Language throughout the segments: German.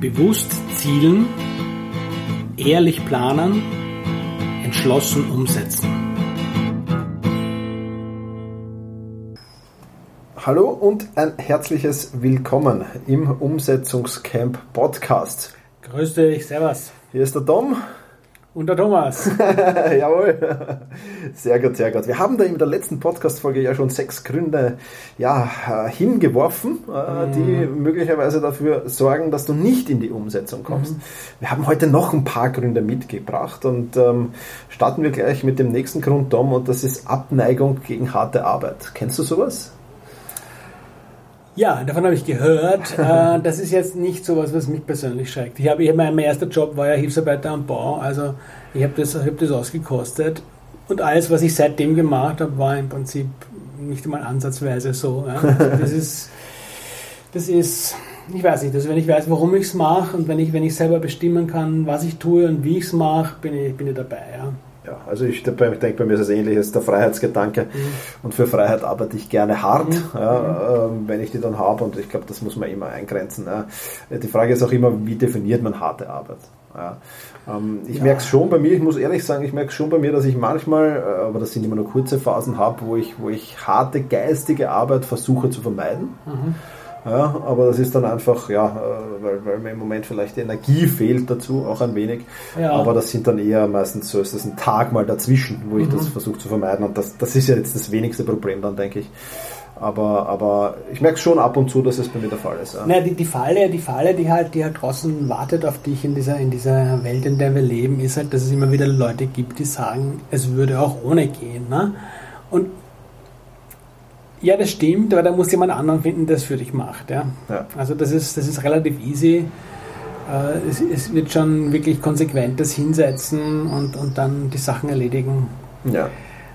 Bewusst zielen, ehrlich planen, entschlossen umsetzen. Hallo und ein herzliches Willkommen im Umsetzungscamp Podcast. Grüß dich, Servus. Hier ist der Tom und der Thomas. Jawohl. Sehr gut, sehr gut. Wir haben da in der letzten Podcast-Folge ja schon sechs Gründe ja, äh, hingeworfen, äh, die mhm. möglicherweise dafür sorgen, dass du nicht in die Umsetzung kommst. Mhm. Wir haben heute noch ein paar Gründe mitgebracht und ähm, starten wir gleich mit dem nächsten Grund, Tom, und das ist Abneigung gegen harte Arbeit. Kennst du sowas? Ja, davon habe ich gehört. Äh, das ist jetzt nicht so was, was mich persönlich schreckt. Ich habe, ich mein erster Job war ja Hilfsarbeiter am Bau, also ich habe das, hab das ausgekostet. Und alles, was ich seitdem gemacht habe, war im Prinzip nicht einmal ansatzweise so. Also das ist, das ist, ich weiß nicht, also wenn ich weiß, warum ich es mache und wenn ich, wenn ich selber bestimmen kann, was ich tue und wie ich es mache, bin ich, bin ich dabei. Ja. Ja, also ich, denke, bei mir ist es ähnlich, ist der Freiheitsgedanke mhm. und für Freiheit arbeite ich gerne hart, mhm. ja, äh, wenn ich die dann habe und ich glaube, das muss man immer eingrenzen. Ja. Die Frage ist auch immer, wie definiert man harte Arbeit? Ja. Ähm, ich ja. merke es schon bei mir, ich muss ehrlich sagen, ich merke schon bei mir, dass ich manchmal, äh, aber das sind immer nur kurze Phasen habe, wo ich, wo ich harte geistige Arbeit versuche zu vermeiden. Mhm. Ja, aber das ist dann einfach, ja, äh, weil, weil mir im Moment vielleicht die Energie fehlt dazu, auch ein wenig. Ja. Aber das sind dann eher meistens so, ist das ein Tag mal dazwischen, wo ich mhm. das versuche zu vermeiden. Und das, das ist ja jetzt das wenigste Problem dann, denke ich. Aber, aber ich merke schon ab und zu, dass es bei mir der Fall ist. Ja. Naja, die, die Falle, die Falle, die halt, die halt draußen wartet auf dich in dieser, in dieser Welt, in der wir leben, ist halt, dass es immer wieder Leute gibt, die sagen, es würde auch ohne gehen. Ne? Und ja, das stimmt, aber da muss jemand anderen finden, der es für dich macht. Ja? ja. Also das ist, das ist relativ easy. Äh, es, es, wird schon wirklich konsequent das hinsetzen und, und dann die Sachen erledigen. Ja.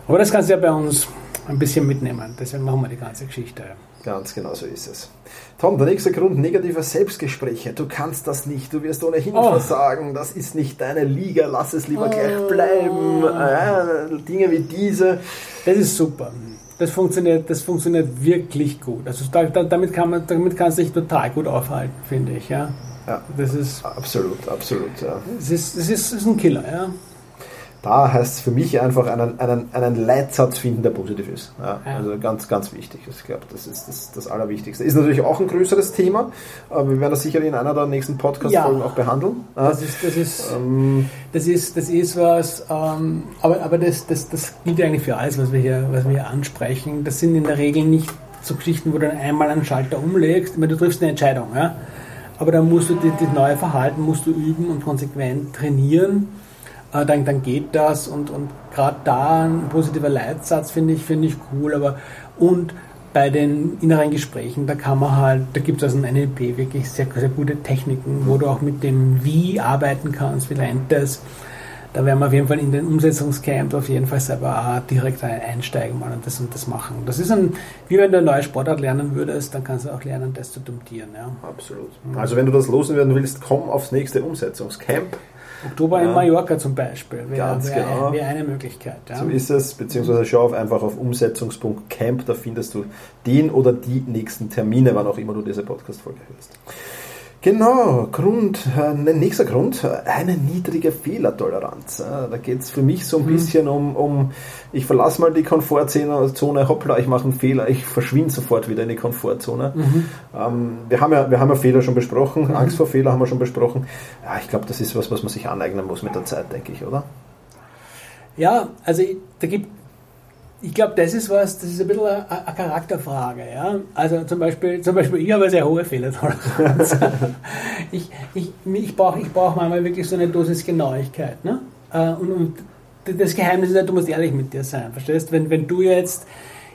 Aber das kannst du ja bei uns ein bisschen mitnehmen. Deswegen machen wir die ganze Geschichte. Ganz genau so ist es. Tom, der nächste Grund, negative Selbstgespräche. Du kannst das nicht, du wirst ohnehin oh. versagen, das ist nicht deine Liga, lass es lieber oh. gleich bleiben. Äh, Dinge wie diese. Das ist super das funktioniert, das funktioniert wirklich gut. Also da, da, damit, kann man, damit kannst du dich total gut aufhalten, finde ich. Ja. ja. Das ist absolut, absolut. Ja. Es ist, es ist, es ist ein Killer, ja da heißt es für mich einfach einen, einen, einen Leitsatz finden, der positiv ist. Ja. Also ganz, ganz wichtig. Ich glaube, das ist das, das Allerwichtigste. Ist natürlich auch ein größeres Thema, aber wir werden das sicher in einer der nächsten Podcast-Folgen ja. auch behandeln. Das ist, das ist, ähm, das ist, das ist was, ähm, aber, aber das, das, das gilt eigentlich für alles, was wir, hier, was wir hier ansprechen. Das sind in der Regel nicht so Geschichten, wo du dann einmal einen Schalter umlegst. Ich meine, du triffst eine Entscheidung, ja. Aber dann musst du das neue Verhalten musst du üben und konsequent trainieren dann, dann geht das und, und gerade da ein positiver Leitsatz finde ich, finde ich cool, aber und bei den inneren Gesprächen, da kann man halt, da gibt es aus dem NLP wirklich sehr, sehr gute Techniken, wo du auch mit dem Wie arbeiten kannst, wie lernt das. Da werden wir auf jeden Fall in den Umsetzungscamp auf jeden Fall selber direkt einsteigen mal und das und das machen. Das ist ein, wie wenn du eine neue Sportart lernen würdest, dann kannst du auch lernen, das zu domptieren. Ja. Absolut. Also wenn du das loswerden willst, komm aufs nächste Umsetzungscamp. Oktober ja. in Mallorca zum Beispiel wäre wär, genau. wär eine Möglichkeit. Ja. So ist es, beziehungsweise schau auf einfach auf umsetzungs.camp, da findest du den oder die nächsten Termine, wann auch immer du diese Podcast-Folge hörst. Genau, Grund, äh, nächster Grund, eine niedrige Fehlertoleranz. Da geht es für mich so ein mhm. bisschen um, um, ich verlasse mal die Komfortzone, hoppla, ich mache einen Fehler, ich verschwinde sofort wieder in die Komfortzone. Mhm. Ähm, wir, haben ja, wir haben ja Fehler schon besprochen, mhm. Angst vor Fehler haben wir schon besprochen. Ja, ich glaube, das ist was, was man sich aneignen muss mit der Zeit, denke ich, oder? Ja, also da gibt ich glaube, das ist was, das ist ein bisschen eine, Charakterfrage. Ja? Also zum Beispiel, zum Beispiel, ich habe eine sehr hohe Fehlertoleranz. ich ich, ich brauche ich brauch manchmal wirklich so eine Dosis Genauigkeit. Ne? Äh, und, und das Geheimnis ist ja, du musst ehrlich mit dir sein, verstehst? Wenn, wenn du jetzt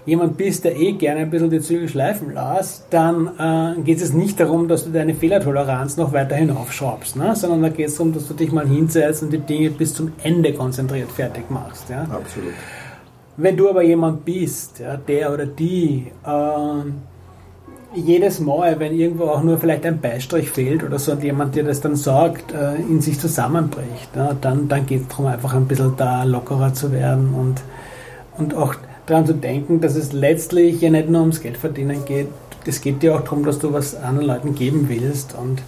jemand bist, der eh gerne ein bisschen die Zügel schleifen lässt, dann äh, geht es nicht darum, dass du deine Fehlertoleranz noch weiter hinaufschraubst, ne? sondern da geht es darum, dass du dich mal hinsetzt und die Dinge bis zum Ende konzentriert fertig machst. Ja? Absolut. Wenn du aber jemand bist, ja, der oder die, äh, jedes Mal, wenn irgendwo auch nur vielleicht ein Beistrich fehlt oder so und jemand dir das dann sagt, äh, in sich zusammenbricht, ja, dann, dann geht es darum, einfach ein bisschen da lockerer zu werden und, und auch daran zu denken, dass es letztlich ja nicht nur ums Geld verdienen geht, es geht dir auch darum, dass du was anderen Leuten geben willst und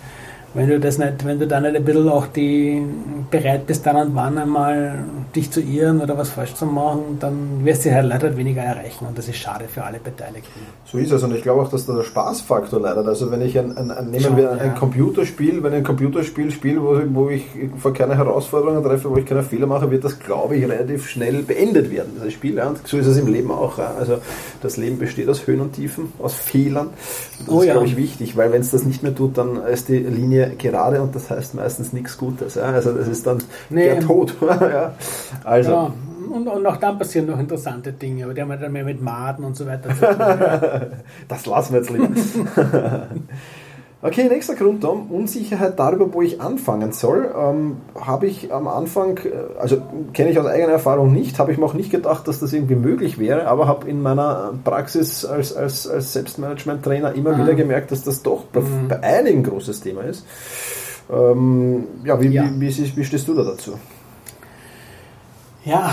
wenn du das nicht, wenn du da nicht ein bisschen auch die bereit bist, dann und wann einmal dich zu irren oder was falsch zu machen, dann wirst du halt leider weniger erreichen und das ist schade für alle Beteiligten. So ist es und ich glaube auch, dass da der Spaßfaktor leidet. Also wenn ich ein, ein, ein nehmen wir ein, ein Computerspiel, wenn ich ein Computerspiel spiele, wo, wo ich vor keine Herausforderungen treffe, wo ich keine Fehler mache, wird das, glaube ich, relativ schnell beendet werden, dieses Spiel. Ja? Und so ist es im Leben auch. Ja? Also das Leben besteht aus Höhen und Tiefen, aus Fehlern. Das oh, ist, ja. glaube ich, wichtig, weil wenn es das nicht mehr tut, dann ist die Linie gerade und das heißt meistens nichts Gutes. Ja? Also das ist dann nee. der Tod. ja. Also. Ja. Und, und, auch dann passieren noch interessante Dinge, aber die haben dann mehr mit Maden und so weiter zu tun. das lassen wir jetzt lieber. Okay, nächster Grund, Tom. Unsicherheit darüber, wo ich anfangen soll. Ähm, habe ich am Anfang, äh, also kenne ich aus eigener Erfahrung nicht, habe ich mir auch nicht gedacht, dass das irgendwie möglich wäre, aber habe in meiner Praxis als, als, als Selbstmanagement-Trainer immer mhm. wieder gemerkt, dass das doch bei, mhm. bei einigen ein großes Thema ist. Ähm, ja, wie, ja. Wie, wie, wie stehst du da dazu? Ja,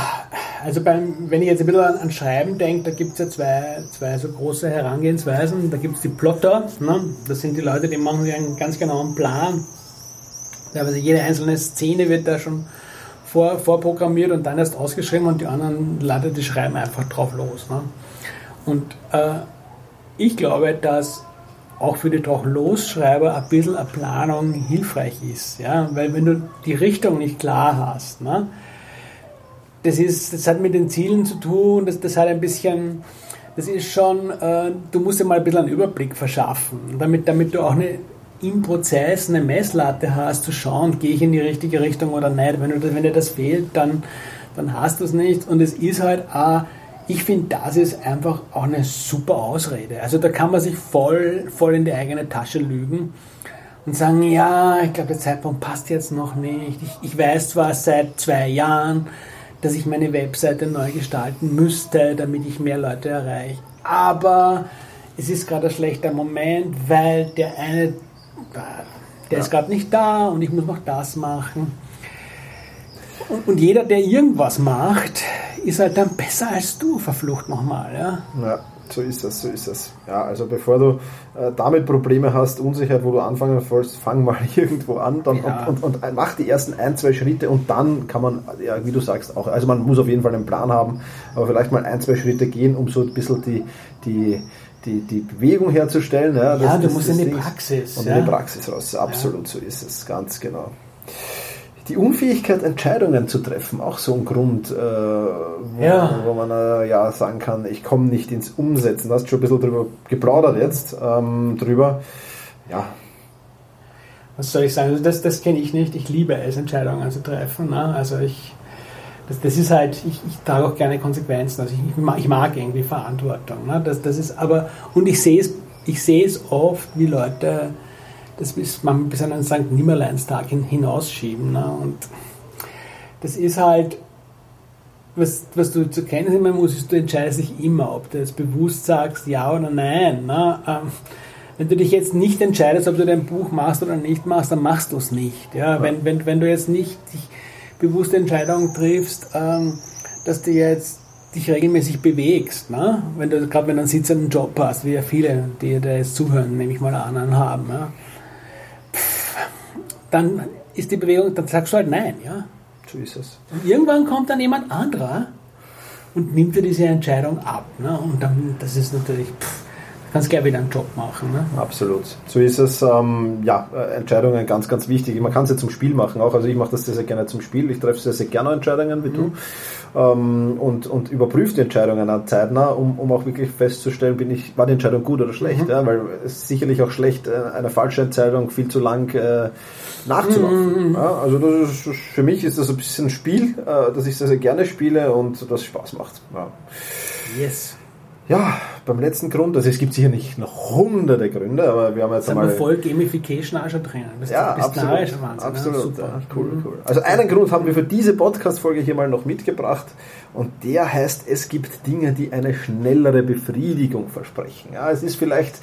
also beim, wenn ich jetzt ein bisschen an, Schreiben denke, da gibt es ja zwei, zwei so große Herangehensweisen. Da gibt es die Plotter, ne? das sind die Leute, die machen sich einen ganz genauen Plan. Also jede einzelne Szene wird da schon vor, vorprogrammiert und dann erst ausgeschrieben und die anderen Leute, die schreiben einfach drauf los. Ne? Und äh, ich glaube, dass auch für die drauf losschreiber ein bisschen eine Planung hilfreich ist. Ja? Weil wenn du die Richtung nicht klar hast, ne? Das, ist, das hat mit den Zielen zu tun, das, das hat ein bisschen, das ist schon, äh, du musst dir mal ein bisschen einen Überblick verschaffen, damit, damit du auch eine, im Prozess eine Messlatte hast, zu schauen, gehe ich in die richtige Richtung oder nicht. Wenn, du, wenn dir das fehlt, dann, dann hast du es nicht. Und es ist halt auch, ich finde, das ist einfach auch eine super Ausrede. Also da kann man sich voll, voll in die eigene Tasche lügen und sagen, ja, ich glaube, der Zeitpunkt passt jetzt noch nicht. Ich, ich weiß zwar seit zwei Jahren, dass ich meine Webseite neu gestalten müsste, damit ich mehr Leute erreiche. Aber es ist gerade ein schlechter Moment, weil der eine, der ja. ist gerade nicht da und ich muss noch das machen. Und, und, jeder, der irgendwas macht, ist halt dann besser als du, verflucht nochmal. Ja? ja. So ist das, so ist das. Ja, also bevor du äh, damit Probleme hast, Unsicherheit, wo du anfangen sollst, fang mal irgendwo an dann ja. und, und, und, mach die ersten ein, zwei Schritte und dann kann man, ja, wie du sagst, auch, also man muss auf jeden Fall einen Plan haben, aber vielleicht mal ein, zwei Schritte gehen, um so ein bisschen die, die, die, die Bewegung herzustellen. Ja, ja das, du musst in die Praxis. Und ja. in die Praxis raus, absolut, so ist es, ganz genau. Die Unfähigkeit, Entscheidungen zu treffen, auch so ein Grund, äh, wo, ja. wo, man äh, ja sagen kann, ich komme nicht ins Umsetzen. Du hast schon ein bisschen drüber geplaudert jetzt, ähm, drüber. Ja. Was soll ich sagen? Also das, das kenne ich nicht. Ich liebe es, Entscheidungen zu treffen. Ne? Also ich, das, das ist halt, ich, ich trage auch gerne Konsequenzen. Also ich, ich, mag, ich mag irgendwie Verantwortung. Ne? Das, das ist aber, und ich sehe es, ich sehe es oft, wie Leute das ist man bis an einen St. Nimmerleinstag hin, hinausschieben. Ne? Und das ist halt, was, was du zur Kenntnis nehmen musst, ist, du entscheidest dich immer, ob du jetzt bewusst sagst, ja oder nein. Ne? Ähm, wenn du dich jetzt nicht entscheidest, ob du dein Buch machst oder nicht machst, dann machst du es nicht. Ja? ja? Wenn, wenn, wenn du jetzt nicht dich bewusste Entscheidungen triffst, ähm, dass du jetzt dich regelmäßig bewegst, ne? wenn du gerade wenn du einen sitzenden Job hast, wie ja viele, die da jetzt zuhören, nehme ich mal an, haben. Ja? Dann ist die Bewegung, dann sagst du halt nein, ja. So ist es. Und irgendwann kommt dann jemand anderer und nimmt dir diese Entscheidung ab. Ne? Und dann, das ist natürlich, pff, kannst gleich wieder einen Job machen. Ne? Absolut. So ist es. Ähm, ja, äh, Entscheidungen ganz, ganz wichtig. Man kann sie zum Spiel machen auch. Also ich mache das sehr, sehr gerne zum Spiel. Ich treffe sehr, sehr gerne Entscheidungen wie mhm. du ähm, und, und überprüft die Entscheidungen dann zeitnah, um, um auch wirklich festzustellen, bin ich, war die Entscheidung gut oder schlecht. Mhm. Ja? Weil es ist sicherlich auch schlecht, äh, eine falsche Entscheidung viel zu lang äh, nachzulaufen. Mhm. Ja? Also das ist, für mich ist das ein bisschen ein Spiel, äh, das ich sehr, sehr gerne spiele und das Spaß macht. Ja. Yes. Ja, beim letzten Grund, also es gibt sicher nicht noch hunderte Gründe, aber wir haben jetzt einmal... voll Gamification auch schon drinnen. Das ja, absolut. Wahnsinn, absolut. Ja, cool, mhm. cool. Also einen Grund haben wir für diese Podcast-Folge hier mal noch mitgebracht und der heißt, es gibt Dinge, die eine schnellere Befriedigung versprechen. Ja, es ist vielleicht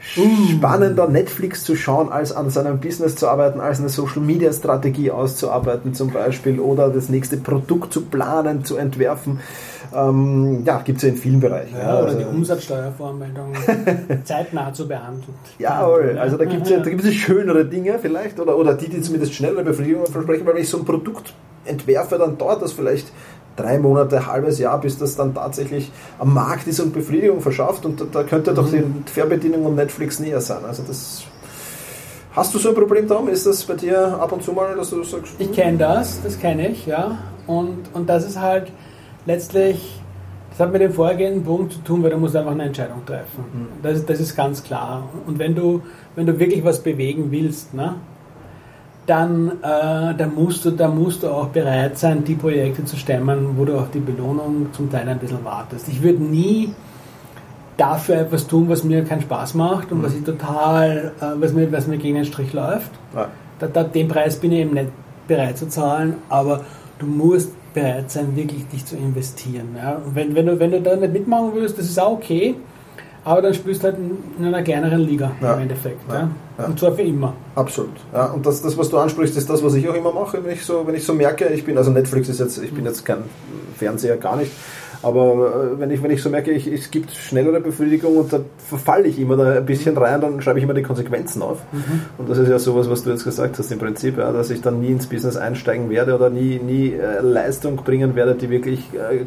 spannender, Netflix zu schauen, als an seinem Business zu arbeiten, als eine Social Media Strategie auszuarbeiten zum Beispiel oder das nächste Produkt zu planen, zu entwerfen. Ähm, ja, gibt es ja in vielen Bereichen. Ja, oder also, die Umsatzsteuervoranmeldung zeitnah zu beantworten. Ja, also da gibt es ja, da gibt's schönere Dinge vielleicht oder, oder die, die zumindest schnellere Befriedigungen versprechen, weil wenn ich so ein Produkt entwerfe, dann dauert das vielleicht drei Monate, halbes Jahr, bis das dann tatsächlich am Markt ist und Befriedigung verschafft und da, da könnte doch mhm. die Fernbedienung und Netflix näher sein. Also das Hast du so ein Problem darum? Ist das bei dir ab und zu mal, dass du sagst? Ich kenne das, das kenne ich, ja. Und, und das ist halt letztlich, das hat mit dem vorhergehenden Punkt zu tun, weil du musst einfach eine Entscheidung treffen. Mhm. Das, das ist ganz klar. Und wenn du, wenn du wirklich was bewegen willst, ne, dann, äh, dann, musst du, dann musst du auch bereit sein, die Projekte zu stemmen, wo du auch die Belohnung zum Teil ein bisschen wartest. Ich würde nie dafür etwas tun, was mir keinen Spaß macht und mhm. was ich total, äh, was, mir, was mir gegen den Strich läuft. Ja. Da, da, den Preis bin ich eben nicht bereit zu zahlen, aber du musst bereit sein, wirklich dich zu investieren. Ja? Wenn, wenn, du, wenn du da nicht mitmachen willst, das ist auch okay, aber dann spielst du halt in einer kleineren Liga ja. im Endeffekt. Ja. Ja. Und zwar für immer. Absolut. Ja, und das, das, was du ansprichst, ist das, was ich auch immer mache, wenn ich so, wenn ich so merke, ich bin, also Netflix ist jetzt, ich bin jetzt kein Fernseher, gar nicht, aber äh, wenn ich, wenn ich so merke, ich, es gibt schnellere Befriedigung und da verfalle ich immer da ein bisschen rein, dann schreibe ich immer die Konsequenzen auf. Mhm. Und das ist ja sowas, was du jetzt gesagt hast im Prinzip, ja, dass ich dann nie ins Business einsteigen werde oder nie, nie äh, Leistung bringen werde, die wirklich äh,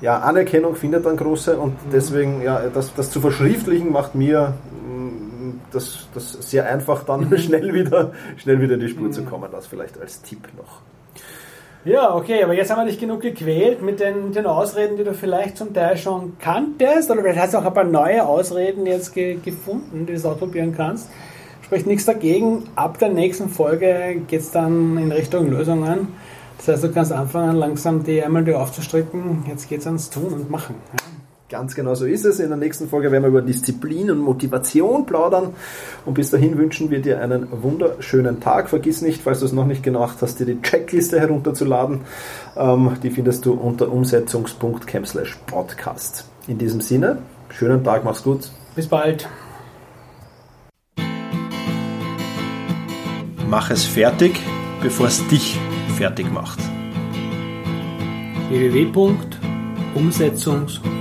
ja, Anerkennung findet dann große und mhm. deswegen, ja, das, das zu verschriftlichen macht mir mm, das, das sehr einfach dann mhm. schnell wieder, schnell wieder in die Spur mhm. zu kommen. Das vielleicht als Tipp noch. Ja, okay, aber jetzt haben wir dich genug gequält mit den, den Ausreden, die du vielleicht zum Teil schon kanntest, oder vielleicht hast du auch ein paar neue Ausreden jetzt ge gefunden, die du ausprobieren kannst. Spricht nichts dagegen. Ab der nächsten Folge geht es dann in Richtung Lösungen. Das heißt, du kannst anfangen, langsam die einmal die aufzustricken. Jetzt geht es ans Tun und Machen. Ja. Ganz genau so ist es. In der nächsten Folge werden wir über Disziplin und Motivation plaudern. Und bis dahin wünschen wir dir einen wunderschönen Tag. Vergiss nicht, falls du es noch nicht gemacht hast, dir die Checkliste herunterzuladen. Ähm, die findest du unter umsetzungs.camp podcast. In diesem Sinne, schönen Tag, mach's gut. Bis bald. Mach es fertig, bevor es dich fertig macht. www.umsetzungs.camp